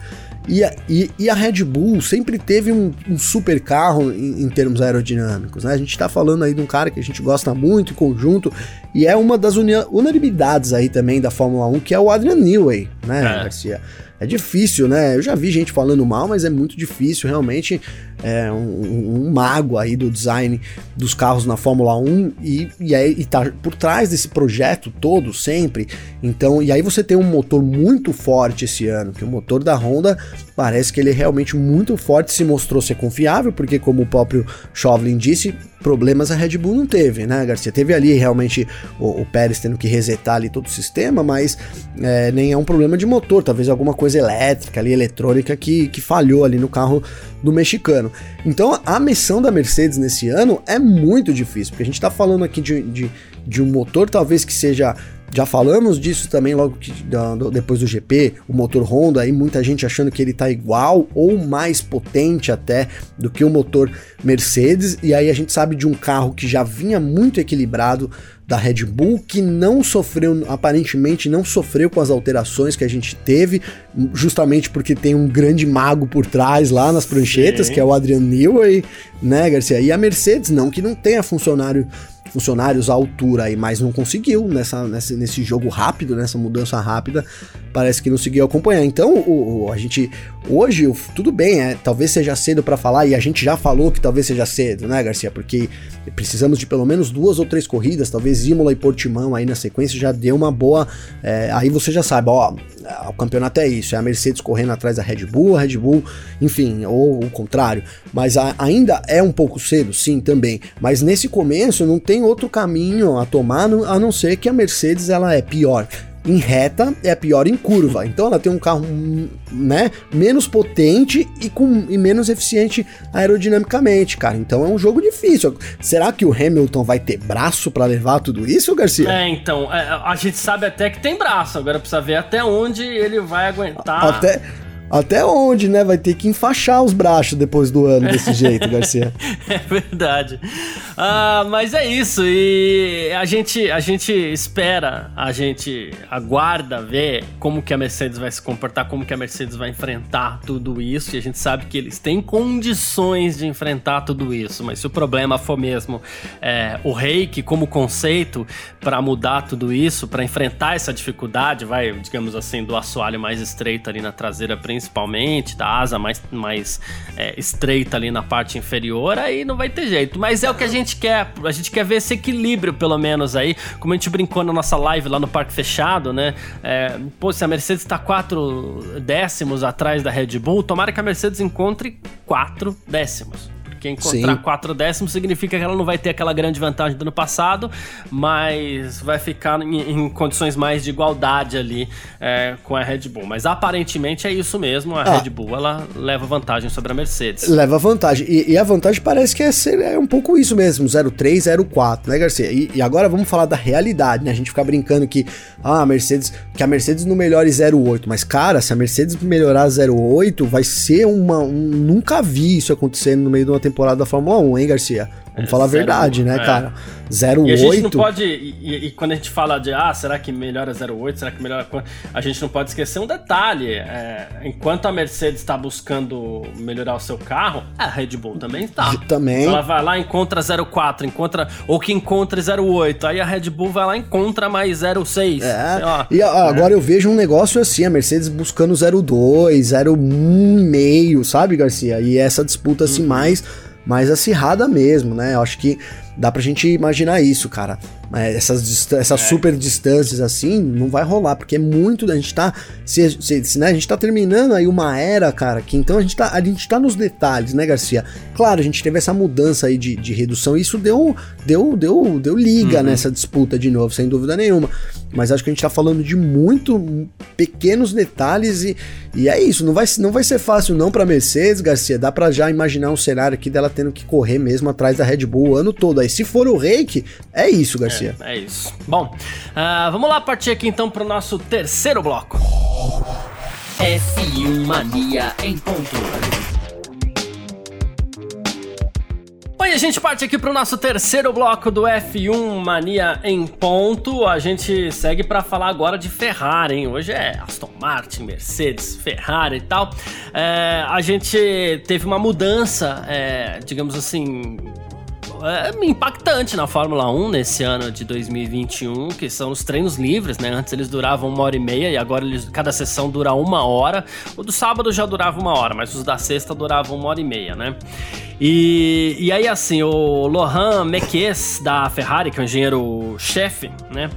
[SPEAKER 2] E a, e, e a, Red Bull sempre teve um, um super carro em, em, termos aerodinâmicos, né? A gente tá falando aí de um cara que a gente gosta muito em conjunto, e é uma das unanimidades aí também da Fórmula 1, que é o Adrian Newey, né, é. Garcia? É difícil, né? Eu já vi gente falando mal, mas é muito difícil, realmente. É um, um mago aí do design dos carros na Fórmula 1 e, e, aí, e tá por trás desse projeto todo, sempre. Então, e aí você tem um motor muito forte esse ano, que o motor da Honda parece que ele é realmente muito forte, se mostrou ser confiável, porque como o próprio Chauvelin disse, problemas a Red Bull não teve, né, Garcia? Teve ali realmente o, o Pérez tendo que resetar ali todo o sistema, mas é, nem é um problema de motor, talvez alguma coisa elétrica ali, eletrônica que, que falhou ali no carro do mexicano. Então a missão da Mercedes nesse ano é muito difícil, porque a gente está falando aqui de, de, de um motor talvez que seja Já falamos disso também logo que, depois do GP, o motor Honda, aí muita gente achando que ele tá igual ou mais potente até do que o motor Mercedes, e aí a gente sabe de um carro que já vinha muito equilibrado da Red Bull, que não sofreu, aparentemente não sofreu com as alterações que a gente teve, justamente porque tem um grande mago por trás lá nas pranchetas, Sim. que é o Adrian Newey, né, Garcia? E a Mercedes, não que não tenha funcionário funcionários à altura aí, mas não conseguiu nessa, nesse, nesse jogo rápido, nessa mudança rápida, parece que não conseguiu acompanhar. Então, o, o a gente hoje, tudo bem, é, talvez seja cedo para falar, e a gente já falou que talvez seja cedo, né, Garcia? Porque precisamos de pelo menos duas ou três corridas, talvez Imola e Portimão aí na sequência já deu uma boa. É, aí você já sabe, ó, o campeonato é isso, é a Mercedes correndo atrás da Red Bull, a Red Bull, enfim, ou o contrário. Mas a, ainda é um pouco cedo, sim, também. Mas nesse começo não tem outro caminho a tomar a não ser que a Mercedes ela é pior em reta é pior em curva. Então ela tem um carro né, menos potente e, com, e menos eficiente aerodinamicamente, cara. Então é um jogo difícil. Será que o Hamilton vai ter braço para levar tudo isso, Garcia?
[SPEAKER 1] É, então, é, a gente sabe até que tem braço, agora precisa ver até onde ele vai aguentar.
[SPEAKER 2] Até até onde, né? Vai ter que enfaixar os braços depois do ano desse <laughs> jeito, Garcia.
[SPEAKER 1] é verdade. Ah, mas é isso. E a gente, a gente espera, a gente aguarda ver como que a Mercedes vai se comportar, como que a Mercedes vai enfrentar tudo isso. E a gente sabe que eles têm condições de enfrentar tudo isso. Mas se o problema for mesmo é, o reiki como conceito para mudar tudo isso, para enfrentar essa dificuldade, vai, digamos assim, do assoalho mais estreito ali na traseira principal principalmente, da asa mais, mais é, estreita ali na parte inferior, aí não vai ter jeito. Mas é o que a gente quer, a gente quer ver esse equilíbrio, pelo menos aí, como a gente brincou na nossa live lá no Parque Fechado, né? É, pô, se a Mercedes está quatro décimos atrás da Red Bull, tomara que a Mercedes encontre quatro décimos. Porque encontrar Sim. quatro décimos significa que ela não vai ter aquela grande vantagem do ano passado, mas vai ficar em, em condições mais de igualdade ali é, com a Red Bull. Mas aparentemente é isso mesmo, a ah. Red Bull ela leva vantagem sobre a Mercedes.
[SPEAKER 2] Leva vantagem. E, e a vantagem parece que é, ser, é um pouco isso mesmo, 03, 04, né, Garcia? E, e, agora vamos falar da realidade, né? A gente fica brincando que ah, a Mercedes, que a Mercedes não melhore 08, mas cara, se a Mercedes melhorar 08, vai ser uma um, nunca vi isso acontecendo no meio de uma temporada da Fórmula 1, hein, Garcia? Vamos é, falar a verdade, né, é. cara? 08.
[SPEAKER 1] E a gente não pode. E, e, quando a gente fala de, ah, será que melhora 08? Será que melhora. A gente não pode esquecer um detalhe. É, enquanto a Mercedes está buscando melhorar o seu carro, a Red Bull também está.
[SPEAKER 2] Também.
[SPEAKER 1] Ela vai lá, encontra 04, encontra. Ou que encontra 08. Aí a Red Bull vai lá e encontra mais 06.
[SPEAKER 2] É. e agora eu vejo um negócio assim, a Mercedes buscando 02, 01,5, sabe, Garcia? E essa disputa assim uhum. mais mais acirrada mesmo, né? Eu acho que dá pra gente imaginar isso, cara. É, essas, essas é. super distâncias assim, não vai rolar, porque é muito. A gente tá. Se, se, se, né, a gente tá terminando aí uma era, cara, que então a gente tá, a gente tá nos detalhes, né, Garcia? Claro, a gente teve essa mudança aí de, de redução, e isso deu, deu, deu, deu liga uhum. nessa disputa de novo, sem dúvida nenhuma. Mas acho que a gente tá falando de muito pequenos detalhes e, e é isso. Não vai, não vai ser fácil, não, pra Mercedes, Garcia. Dá pra já imaginar um cenário aqui dela tendo que correr mesmo atrás da Red Bull o ano todo. Aí, se for o reiki, é isso, Garcia.
[SPEAKER 1] É, é isso. Bom, uh, vamos lá partir aqui então para o nosso terceiro bloco.
[SPEAKER 3] F1 Mania em ponto.
[SPEAKER 1] E a gente parte aqui para o nosso terceiro bloco do F1 Mania em ponto. A gente segue para falar agora de Ferrari, hein? Hoje é Aston Martin, Mercedes, Ferrari e tal. É, a gente teve uma mudança, é, digamos assim, é, impactante na Fórmula 1 nesse ano de 2021, que são os treinos livres, né? Antes eles duravam uma hora e meia e agora eles, cada sessão dura uma hora. O do sábado já durava uma hora, mas os da sexta duravam uma hora e meia, né? E, e aí, assim, o Lohan Mekies, da Ferrari, que é o engenheiro-chefe, né?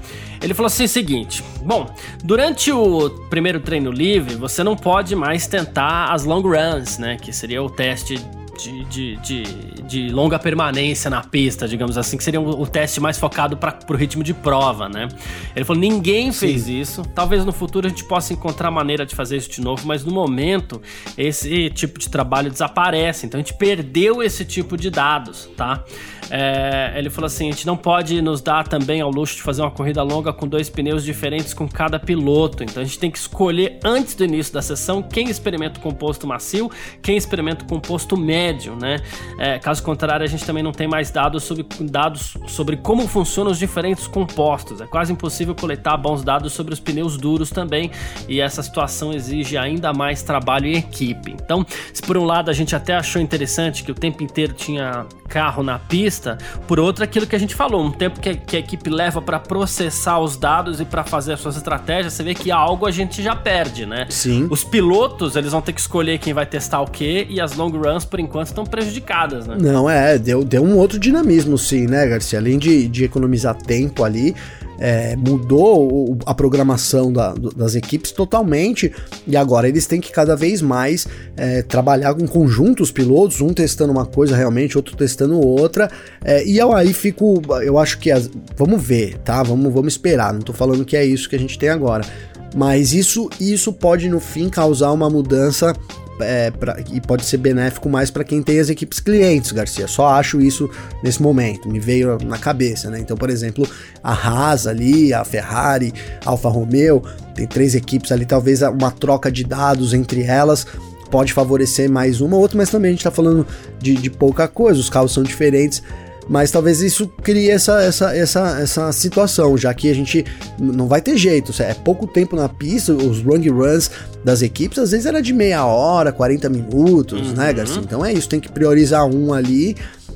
[SPEAKER 1] Ele falou assim o seguinte: Bom, durante o primeiro treino livre, você não pode mais tentar as long runs, né? Que seria o teste de, de, de, de, longa permanência na pista, digamos assim, que seria o, teste mais focado para o ritmo de prova, né? Ele falou: ninguém fez Sim. isso. Talvez no futuro a gente possa encontrar maneira de fazer isso de novo, mas no momento esse tipo de trabalho desaparece. Então a gente perdeu esse tipo de dados, tá? É, ele falou assim: a gente não pode nos dar também ao luxo de fazer uma corrida longa com dois pneus diferentes com cada piloto. Então a gente tem que escolher antes do início da sessão quem experimenta o composto macio, quem experimenta o composto médio, né? É, caso contrário, a gente também não tem mais dados sobre, dados sobre como funcionam os diferentes compostos. É quase impossível coletar bons dados sobre os pneus duros também, e essa situação exige ainda mais trabalho em equipe. Então, se por um lado a gente até achou interessante que o tempo inteiro tinha carro na pista, por outro, aquilo que a gente falou, um tempo que, que a equipe leva para processar os dados e para fazer as suas estratégias, você vê que algo a gente já perde, né?
[SPEAKER 2] Sim.
[SPEAKER 1] Os pilotos, eles vão ter que escolher quem vai testar o quê, e as long runs, por enquanto, estão prejudicadas, né?
[SPEAKER 2] Não, é, deu, deu um outro dinamismo, sim, né, Garcia? Além de, de economizar tempo ali, é, mudou a programação da, das equipes totalmente e agora eles têm que cada vez mais é, trabalhar em conjunto os pilotos, um testando uma coisa realmente, outro testando outra. É, e eu aí fico, eu acho que as, vamos ver, tá? Vamos, vamos esperar. Não tô falando que é isso que a gente tem agora. Mas isso, isso pode no fim causar uma mudança é, pra, e pode ser benéfico mais para quem tem as equipes clientes, Garcia. Só acho isso nesse momento, me veio na cabeça, né? Então, por exemplo, a Haas ali, a Ferrari, a Alfa Romeo, tem três equipes ali, talvez uma troca de dados entre elas pode favorecer mais uma ou outra, mas também a gente está falando de, de pouca coisa, os carros são diferentes mas talvez isso crie essa, essa, essa, essa situação, já que a gente não vai ter jeito, é pouco tempo na pista, os long runs das equipes às vezes era de meia hora, 40 minutos, né, uhum. né, Garcia? Então é isso, tem que priorizar um ali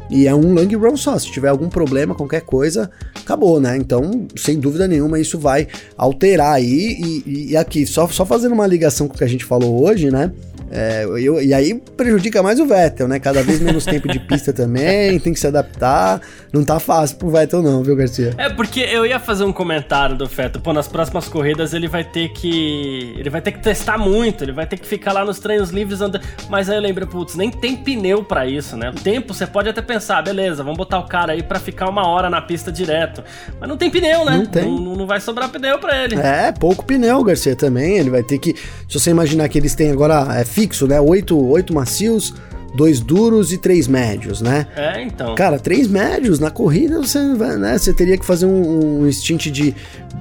[SPEAKER 2] e é um long run só. Se tiver algum problema, qualquer coisa, acabou, né? Então, sem dúvida nenhuma, isso vai alterar aí. E, e aqui, só, só fazendo uma ligação com o que a gente falou hoje, né? É, eu, e aí prejudica mais o Vettel, né? Cada vez menos tempo de pista também, tem que se adaptar. Não tá fácil pro Vettel, não, viu, Garcia?
[SPEAKER 1] É, porque eu ia fazer um comentário do Vettel. Pô, nas próximas corridas ele vai ter que. Ele vai ter que testar muito, ele vai ter que ficar lá nos treinos livres andando. Mas aí eu lembro, putz, nem tem pneu para isso, né? O tempo você pode até pensar, beleza, vamos botar o cara aí para ficar uma hora na pista direto. Mas não tem pneu, né?
[SPEAKER 2] Não tem.
[SPEAKER 1] Não, não vai sobrar pneu para ele.
[SPEAKER 2] É, pouco pneu, Garcia, também. Ele vai ter que. Se você imaginar que eles têm agora. É, fixo, né? Oito, oito macios, dois duros e três médios, né?
[SPEAKER 1] É, então.
[SPEAKER 2] Cara, três médios na corrida você, né, você teria que fazer um, um stint de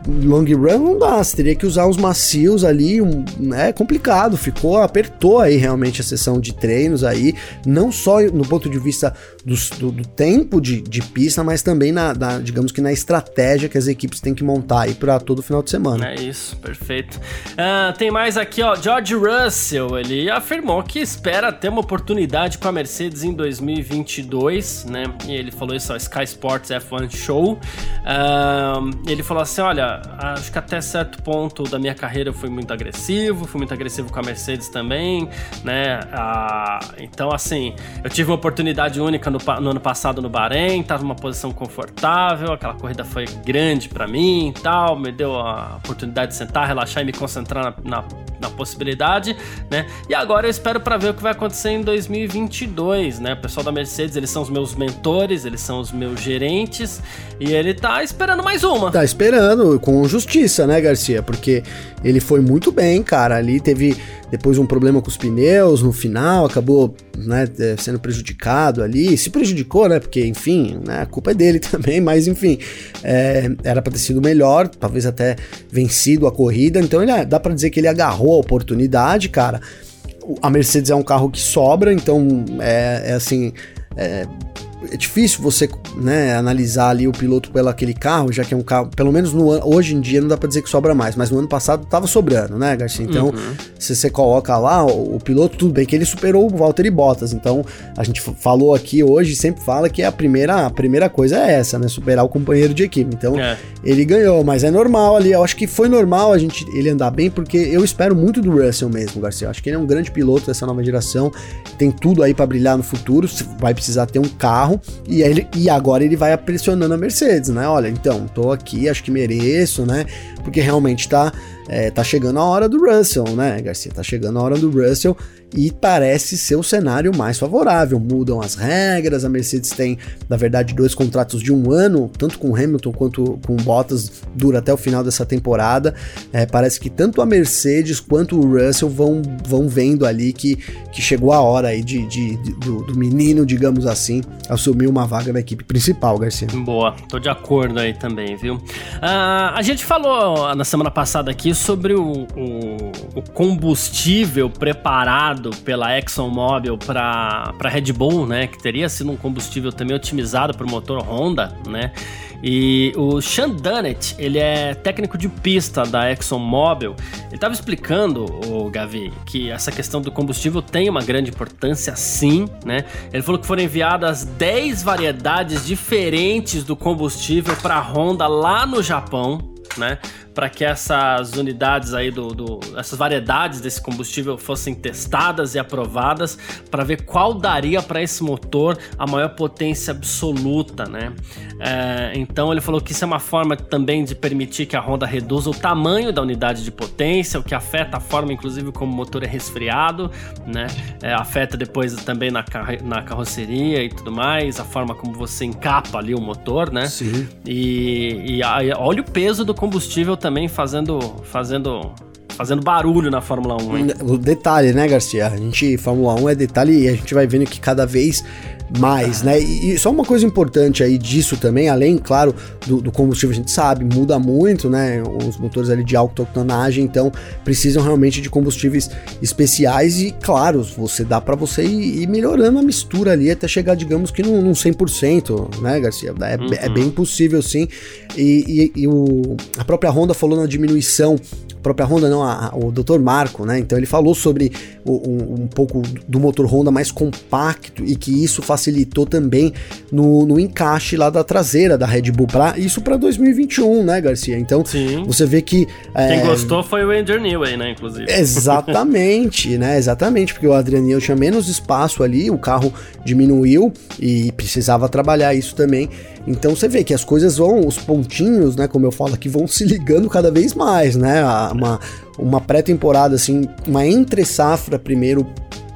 [SPEAKER 2] long run, não dá. Você teria que usar uns macios ali, um, é complicado. Ficou, apertou aí realmente a sessão de treinos aí, não só no ponto de vista do, do, do tempo de, de, pista, mas também na, na, digamos que na estratégia que as equipes têm que montar aí para todo final de semana.
[SPEAKER 1] É isso, perfeito. Uh, tem mais aqui, ó, George Russell, ele afirmou que espera ter uma oportunidade oportunidade com a Mercedes em 2022, né? E ele falou isso ao Sky Sports F1 Show. Uh, ele falou assim: olha, acho que até certo ponto da minha carreira eu fui muito agressivo, fui muito agressivo com a Mercedes também, né? Uh, então, assim, eu tive uma oportunidade única no, no ano passado no Bahrein, tava numa posição confortável, aquela corrida foi grande para mim e tal, me deu a oportunidade de sentar, relaxar e me concentrar na, na, na possibilidade, né? E agora eu espero para ver o que vai acontecer em 2022. 2022, né? O pessoal da Mercedes, eles são os meus mentores, eles são os meus gerentes e ele tá esperando mais uma.
[SPEAKER 2] Tá esperando, com justiça, né, Garcia? Porque ele foi muito bem, cara. Ali teve depois um problema com os pneus no final, acabou né, é, sendo prejudicado ali. Se prejudicou, né? Porque, enfim, né, a culpa é dele <laughs> também, mas enfim, é, era para ter sido melhor, talvez até vencido a corrida. Então ele, dá para dizer que ele agarrou a oportunidade, cara a Mercedes é um carro que sobra, então é, é assim. É, é difícil você né, analisar ali o piloto pelo aquele carro, já que é um carro, pelo menos no hoje em dia não dá para dizer que sobra mais, mas no ano passado tava sobrando, né, Garcia? Então, uhum. se você coloca lá o, o, piloto, tudo bem que ele superou o Valtteri Bottas. Então, a gente falou aqui hoje, sempre fala que a primeira, a primeira coisa é essa, né, superar o companheiro de equipe. Então, é. ele ganhou, mas é normal ali, eu acho que foi normal a gente ele andar bem, porque eu espero muito do Russell mesmo, Garcia. Eu acho que ele é um grande piloto dessa nova geração, tem tudo aí para brilhar no futuro, vai precisar ter um carro e ele e agora ele vai pressionando a Mercedes, né? Olha, então, tô aqui, acho que mereço, né? Porque realmente tá é, tá chegando a hora do Russell, né, Garcia? Tá chegando a hora do Russell e parece ser o cenário mais favorável. Mudam as regras, a Mercedes tem, na verdade, dois contratos de um ano, tanto com Hamilton quanto com Bottas, dura até o final dessa temporada. É, parece que tanto a Mercedes quanto o Russell vão, vão vendo ali que, que chegou a hora aí de, de, de do, do, menino, digamos assim, assumir uma vaga na equipe principal, Garcia.
[SPEAKER 1] Boa, tô de acordo aí também, viu? Uh, a gente falou na semana passada aqui sobre o, o, o combustível preparado pela ExxonMobil para Red Bull, né, que teria sido um combustível também otimizado para o motor Honda, né? E o Sean Dunnett, ele é técnico de pista da ExxonMobil. Ele estava explicando, o Gavi, que essa questão do combustível tem uma grande importância, sim, né? Ele falou que foram enviadas 10 variedades diferentes do combustível para Honda lá no Japão, né? Para que essas unidades aí do, do, essas variedades desse combustível fossem testadas e aprovadas para ver qual daria para esse motor a maior potência absoluta, né? É, então ele falou que isso é uma forma também de permitir que a Honda reduza o tamanho da unidade de potência, o que afeta a forma, inclusive, como o motor é resfriado, né? É, afeta depois também na, na carroceria e tudo mais, a forma como você encapa ali o motor, né?
[SPEAKER 2] Sim.
[SPEAKER 1] E, e a, olha o peso do combustível também fazendo, fazendo fazendo barulho na Fórmula 1, hein?
[SPEAKER 2] O detalhe, né, Garcia? A gente, Fórmula 1 é detalhe e a gente vai vendo que cada vez mais, né? E, só uma coisa importante aí disso também, além, claro, do, do, combustível, a gente sabe, muda muito, né? Os motores ali de alta octanagem, então precisam realmente de combustíveis especiais e, claro, você dá para você ir, ir, melhorando a mistura ali até chegar, digamos que num, num 100%, né, Garcia? É, uhum. é bem possível, sim. E, e, e o, a própria Honda falou na diminuição própria Honda, não, o Dr. Marco, né? Então ele falou sobre o, um, um, pouco do motor Honda mais compacto e que isso facilitou também no, no encaixe lá da traseira da Red Bull para isso para 2021, né, Garcia? Então Sim. você vê que
[SPEAKER 1] quem é, gostou foi o Andrew Newey, né, inclusive.
[SPEAKER 2] Exatamente, né? Exatamente, porque o Adrian Newey tinha menos espaço ali, o carro diminuiu e precisava trabalhar isso também. Então você vê que as coisas vão, os pontinhos, né, como eu falo aqui, vão se ligando cada vez mais, né? Uma, uma pré-temporada, assim, uma entre-safra primeiro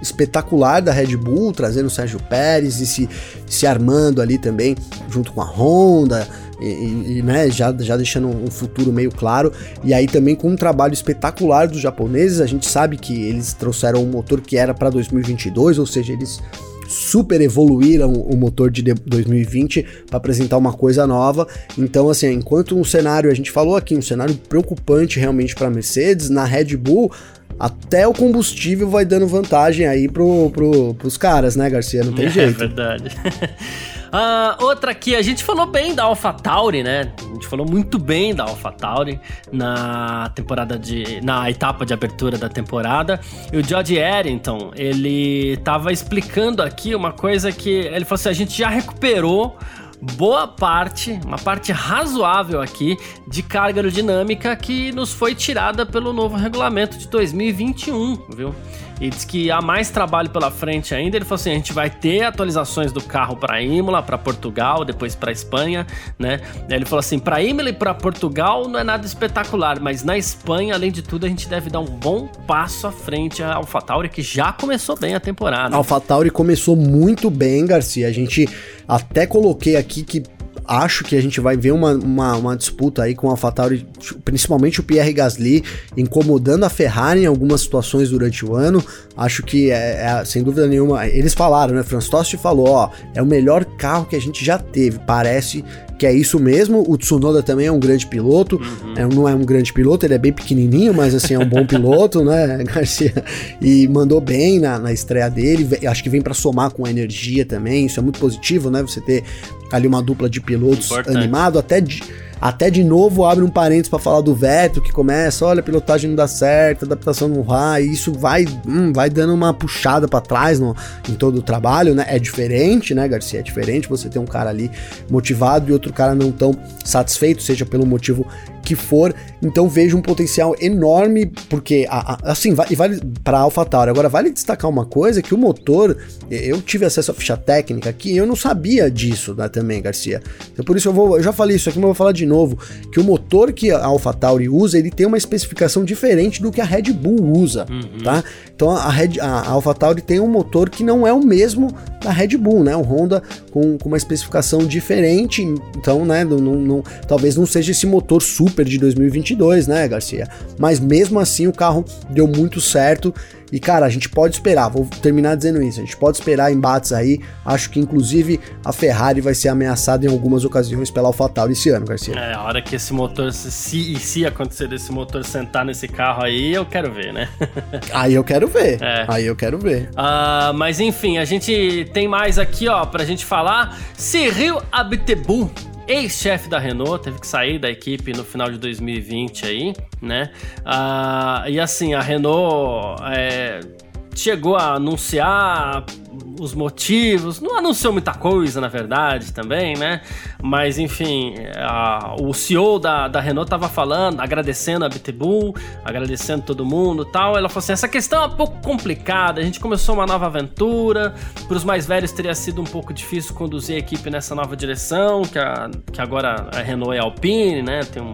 [SPEAKER 2] espetacular da Red Bull, trazendo o Sérgio Pérez e se, se armando ali também junto com a Honda. E, e, né, já, já deixando um futuro meio claro. E aí também com um trabalho espetacular dos japoneses, a gente sabe que eles trouxeram um motor que era para 2022, ou seja, eles super evoluíram o motor de 2020 para apresentar uma coisa nova. Então, assim, enquanto um cenário, a gente falou aqui, um cenário preocupante realmente para Mercedes, na Red Bull, até o combustível vai dando vantagem aí pro, pro, pros caras, né, Garcia? Não tem é, jeito.
[SPEAKER 1] É verdade. <laughs> Uh, outra aqui, a gente falou bem da AlphaTauri, né? A gente falou muito bem da AlphaTauri na temporada de. na etapa de abertura da temporada. E o George Errington, ele tava explicando aqui uma coisa que. Ele falou assim: a gente já recuperou boa parte, uma parte razoável aqui de carga aerodinâmica que nos foi tirada pelo novo regulamento de 2021, viu? E diz que há mais trabalho pela frente ainda. Ele falou assim: a gente vai ter atualizações do carro para Imola, para Portugal, depois para Espanha, né? Ele falou assim: para Imola e para Portugal não é nada espetacular, mas na Espanha, além de tudo, a gente deve dar um bom passo à frente à AlphaTauri, que já começou bem a temporada.
[SPEAKER 2] A AlphaTauri começou muito bem, Garcia. A gente até coloquei aqui que acho que a gente vai ver uma, uma, uma disputa aí com a AlphaTauri, principalmente o Pierre Gasly, incomodando a Ferrari em algumas situações durante o ano. Acho que, é, é sem dúvida nenhuma, eles falaram, né? Franz Tost falou, ó, é o melhor carro que a gente já teve. Parece que é isso mesmo. O Tsunoda também é um grande piloto. Uhum. É, não é um grande piloto, ele é bem pequenininho, mas assim, é um bom piloto, né, <laughs> Garcia? E mandou bem na, na estreia dele. Acho que vem para somar com a energia também. Isso é muito positivo, né? Você ter ali uma dupla de pilotos Importante. animado, até de até de novo abre um parênteses para falar do Vettel que começa, olha, pilotagem não dá certo, adaptação não vai, e isso vai, hum, vai dando uma puxada para trás no, em todo o trabalho, né? É diferente, né, Garcia? É diferente você ter um cara ali motivado e outro cara não tão satisfeito, seja pelo motivo que for, então vejo um potencial enorme, porque, a, a, assim, vai, vale para AlphaTauri. Agora, vale destacar uma coisa, que o motor, eu tive acesso à ficha técnica aqui, eu não sabia disso né, também, Garcia. Então, por isso eu vou, eu já falei isso aqui, mas vou falar de novo, que o motor que a AlphaTauri usa, ele tem uma especificação diferente do que a Red Bull usa, uhum. tá? Então, a, Red, a AlphaTauri tem um motor que não é o mesmo da Red Bull, né? O Honda com, com uma especificação diferente, então, né, não, não, talvez não seja esse motor super de 2022, né, Garcia? Mas mesmo assim o carro deu muito certo e cara, a gente pode esperar, vou terminar dizendo isso, a gente pode esperar embates aí. Acho que inclusive a Ferrari vai ser ameaçada em algumas ocasiões pela AlphaTauri esse ano, Garcia.
[SPEAKER 1] É, a hora que esse motor, se, se acontecer desse motor sentar nesse carro aí, eu quero ver, né? <laughs>
[SPEAKER 2] aí eu quero ver, é. aí eu quero ver.
[SPEAKER 1] Uh, mas enfim, a gente tem mais aqui, ó, pra gente falar. Cyril Abtebu ex-chefe da Renault, teve que sair da equipe no final de 2020 aí, né? Ah, e assim, a Renault é, chegou a anunciar os motivos, não anunciou muita coisa, na verdade, também, né? Mas, enfim, a, o CEO da, da Renault tava falando, agradecendo a Bitbull, agradecendo todo mundo tal. Ela falou assim: essa questão é um pouco complicada, a gente começou uma nova aventura, para os mais velhos teria sido um pouco difícil conduzir a equipe nessa nova direção, que, a, que agora a Renault é Alpine, né? Tem um,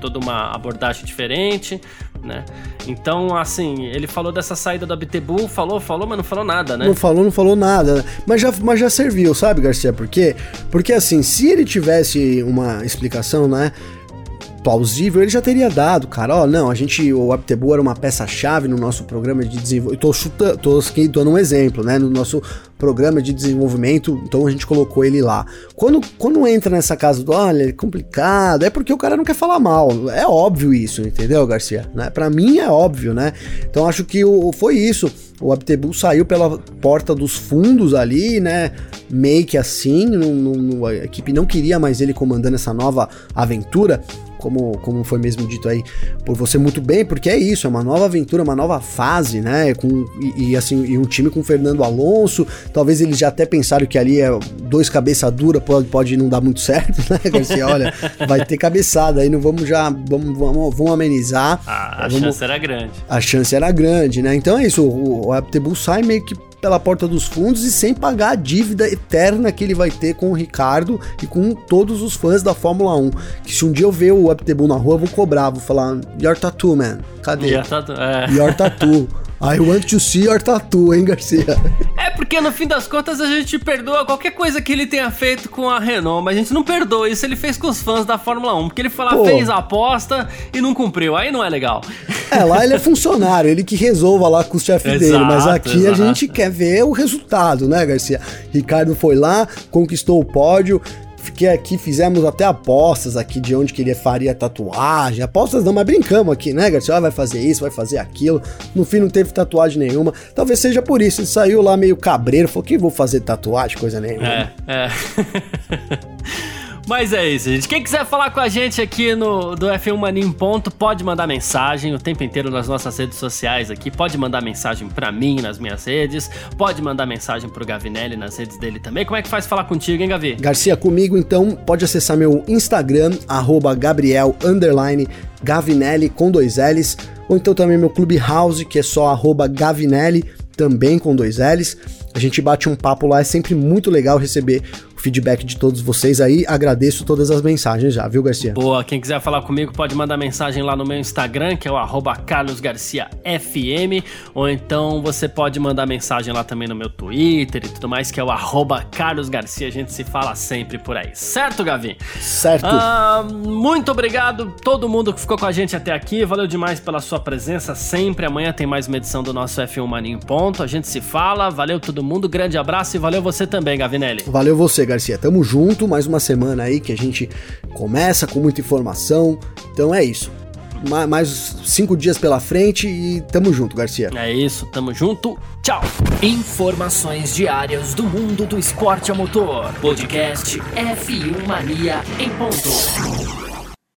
[SPEAKER 1] toda uma abordagem diferente né? Então, assim, ele falou dessa saída da BTBull, falou, falou, mas não falou nada, né?
[SPEAKER 2] Não falou, não falou nada. Mas já, mas já serviu, sabe, Garcia? Por quê? Porque, assim, se ele tivesse uma explicação, né? Plausível, ele já teria dado, cara. Ó, não, a gente, o Aptebu era uma peça-chave no nosso programa de desenvolvimento. Tô chutando, tô dando um exemplo, né? No nosso programa de desenvolvimento, então a gente colocou ele lá. Quando, quando entra nessa casa do, olha, é complicado, é porque o cara não quer falar mal. É óbvio isso, entendeu, Garcia? Né? Para mim é óbvio, né? Então acho que o, foi isso. O Abtebu saiu pela porta dos fundos ali, né? Meio que assim, não, não, a equipe não queria mais ele comandando essa nova aventura como, como foi mesmo dito aí por você muito bem, porque é isso, é uma nova aventura, uma nova fase, né? Com, e, e assim, e um time com Fernando Alonso, talvez eles já até pensaram que ali é dois cabeça dura, pode, pode não dar muito <laughs> certo, né, Garcia? Olha, vai ter cabeçada aí, não vamos já, vamos, vamos, vamos amenizar.
[SPEAKER 1] Ah, a
[SPEAKER 2] vamos,
[SPEAKER 1] chance era grande.
[SPEAKER 2] A chance era grande, né? Então é isso, o, o Aptebu sai meio que pela porta dos fundos e sem pagar a dívida eterna que ele vai ter com o Ricardo e com todos os fãs da Fórmula 1. Que se um dia eu ver o Uptebu na rua, eu vou cobrar, vou falar, Your tattoo, man. Cadê?
[SPEAKER 1] Your tattoo, é.
[SPEAKER 2] Your tattoo. <laughs> I want to see your tattoo, hein, Garcia?
[SPEAKER 1] É porque no fim das contas a gente perdoa qualquer coisa que ele tenha feito com a Renault, mas a gente não perdoa isso ele fez com os fãs da Fórmula 1, porque ele fala, fez a aposta e não cumpriu, aí não é legal.
[SPEAKER 2] É, lá ele é funcionário, ele que resolva lá com o chefe dele, mas aqui exato. a gente quer ver o resultado, né, Garcia? Ricardo foi lá, conquistou o pódio, Fiquei aqui, fizemos até apostas aqui de onde que ele faria tatuagem. Apostas não, mas brincamos aqui, né, Garcia? Ah, vai fazer isso, vai fazer aquilo. No fim não teve tatuagem nenhuma. Talvez seja por isso. Ele saiu lá meio cabreiro, falou que vou fazer tatuagem, coisa nenhuma.
[SPEAKER 1] É, é. <laughs> Mas é isso, gente. Quem quiser falar com a gente aqui no do F1 Mania em Ponto, pode mandar mensagem o tempo inteiro nas nossas redes sociais aqui. Pode mandar mensagem para mim nas minhas redes, pode mandar mensagem pro Gavinelli nas redes dele também. Como é que faz falar contigo, hein, Gavi?
[SPEAKER 2] Garcia, comigo então, pode acessar meu Instagram, arroba Gabriel Gavinelli com dois L's, ou então também meu Clubhouse, que é só arroba Gavinelli, também com dois L's. A gente bate um papo lá, é sempre muito legal receber o feedback de todos vocês aí. Agradeço todas as mensagens já, viu, Garcia?
[SPEAKER 1] Boa, quem quiser falar comigo pode mandar mensagem lá no meu Instagram, que é o carlosgarciafm, ou então você pode mandar mensagem lá também no meu Twitter e tudo mais, que é o carlosgarcia. A gente se fala sempre por aí, certo, Gavi?
[SPEAKER 2] Certo.
[SPEAKER 1] Ah, muito obrigado todo mundo que ficou com a gente até aqui. Valeu demais pela sua presença sempre. Amanhã tem mais uma edição do nosso F1 Mania em Ponto. A gente se fala. Valeu todo mundo. Grande abraço e valeu você também, Gavinelli.
[SPEAKER 2] Valeu você, Garcia. Tamo junto, mais uma semana aí que a gente começa com muita informação. Então é isso. Mais cinco dias pela frente e tamo junto, Garcia.
[SPEAKER 1] É isso, tamo junto. Tchau.
[SPEAKER 3] Informações diárias do mundo do esporte a motor. Podcast F1 Mania em ponto.